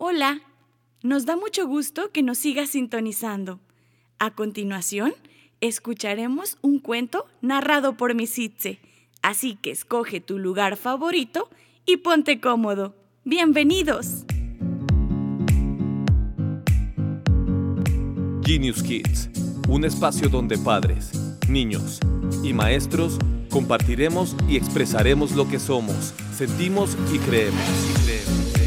Hola, nos da mucho gusto que nos sigas sintonizando. A continuación, escucharemos un cuento narrado por Misitze, así que escoge tu lugar favorito y ponte cómodo. ¡Bienvenidos! Genius Kids, un espacio donde padres, niños y maestros compartiremos y expresaremos lo que somos, sentimos y creemos.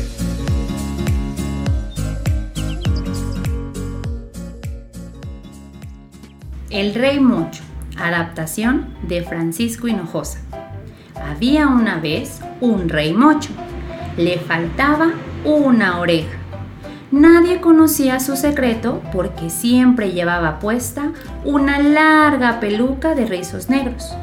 El Rey Mocho, adaptación de Francisco Hinojosa. Había una vez un rey mocho. Le faltaba una oreja. Nadie conocía su secreto porque siempre llevaba puesta una larga peluca de rizos negros.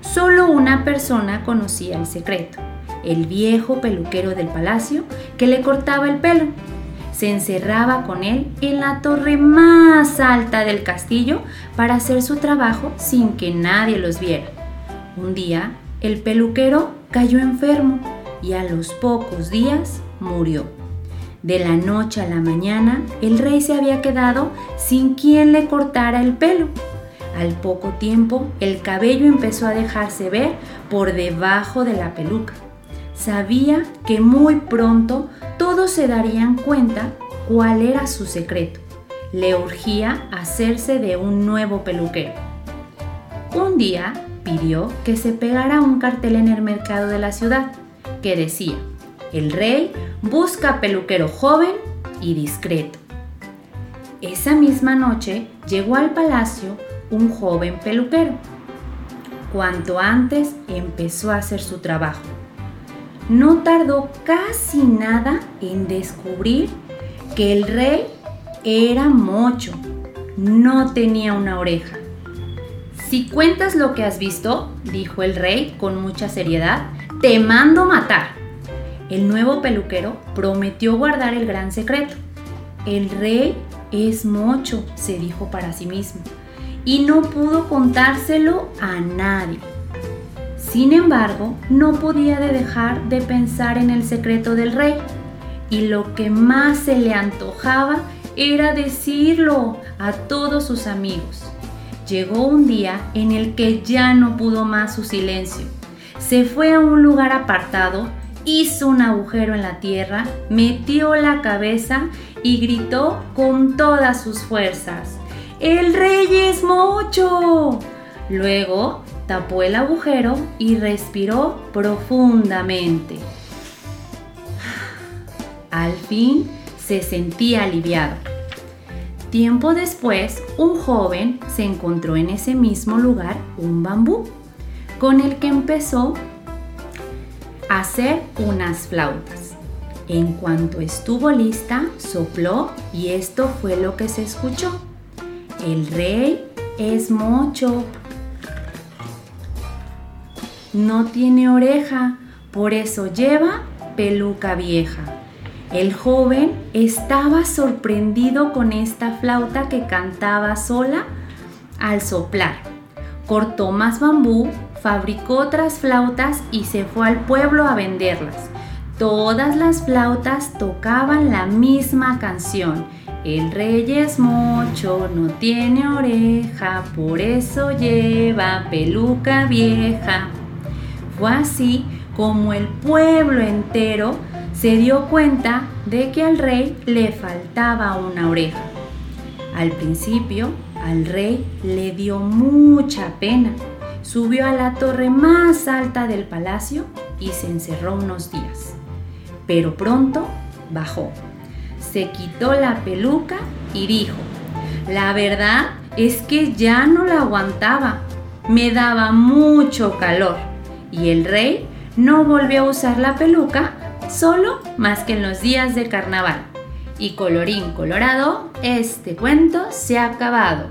Solo una persona conocía el secreto, el viejo peluquero del palacio que le cortaba el pelo se encerraba con él en la torre más alta del castillo para hacer su trabajo sin que nadie los viera. Un día, el peluquero cayó enfermo y a los pocos días murió. De la noche a la mañana, el rey se había quedado sin quien le cortara el pelo. Al poco tiempo, el cabello empezó a dejarse ver por debajo de la peluca. Sabía que muy pronto todos se darían cuenta cuál era su secreto. Le urgía hacerse de un nuevo peluquero. Un día pidió que se pegara un cartel en el mercado de la ciudad que decía, el rey busca peluquero joven y discreto. Esa misma noche llegó al palacio un joven peluquero. Cuanto antes empezó a hacer su trabajo no tardó casi nada en descubrir que el rey era mocho, no tenía una oreja. Si cuentas lo que has visto, dijo el rey con mucha seriedad, te mando matar. El nuevo peluquero prometió guardar el gran secreto. El rey es mocho, se dijo para sí mismo, y no pudo contárselo a nadie. Sin embargo, no podía dejar de pensar en el secreto del rey y lo que más se le antojaba era decirlo a todos sus amigos. Llegó un día en el que ya no pudo más su silencio. Se fue a un lugar apartado, hizo un agujero en la tierra, metió la cabeza y gritó con todas sus fuerzas. ¡El rey es mocho! Luego tapó el agujero y respiró profundamente. Al fin se sentía aliviado. Tiempo después, un joven se encontró en ese mismo lugar un bambú, con el que empezó a hacer unas flautas. En cuanto estuvo lista, sopló y esto fue lo que se escuchó. El rey es mocho, no tiene oreja, por eso lleva peluca vieja. El joven estaba sorprendido con esta flauta que cantaba sola al soplar. Cortó más bambú, fabricó otras flautas y se fue al pueblo a venderlas. Todas las flautas tocaban la misma canción. El rey es mocho, no tiene oreja, por eso lleva peluca vieja. Fue así como el pueblo entero se dio cuenta de que al rey le faltaba una oreja. Al principio, al rey le dio mucha pena. Subió a la torre más alta del palacio y se encerró unos días. Pero pronto bajó. Se quitó la peluca y dijo, la verdad es que ya no la aguantaba. Me daba mucho calor y el rey no volvió a usar la peluca solo más que en los días de carnaval. Y colorín colorado, este cuento se ha acabado.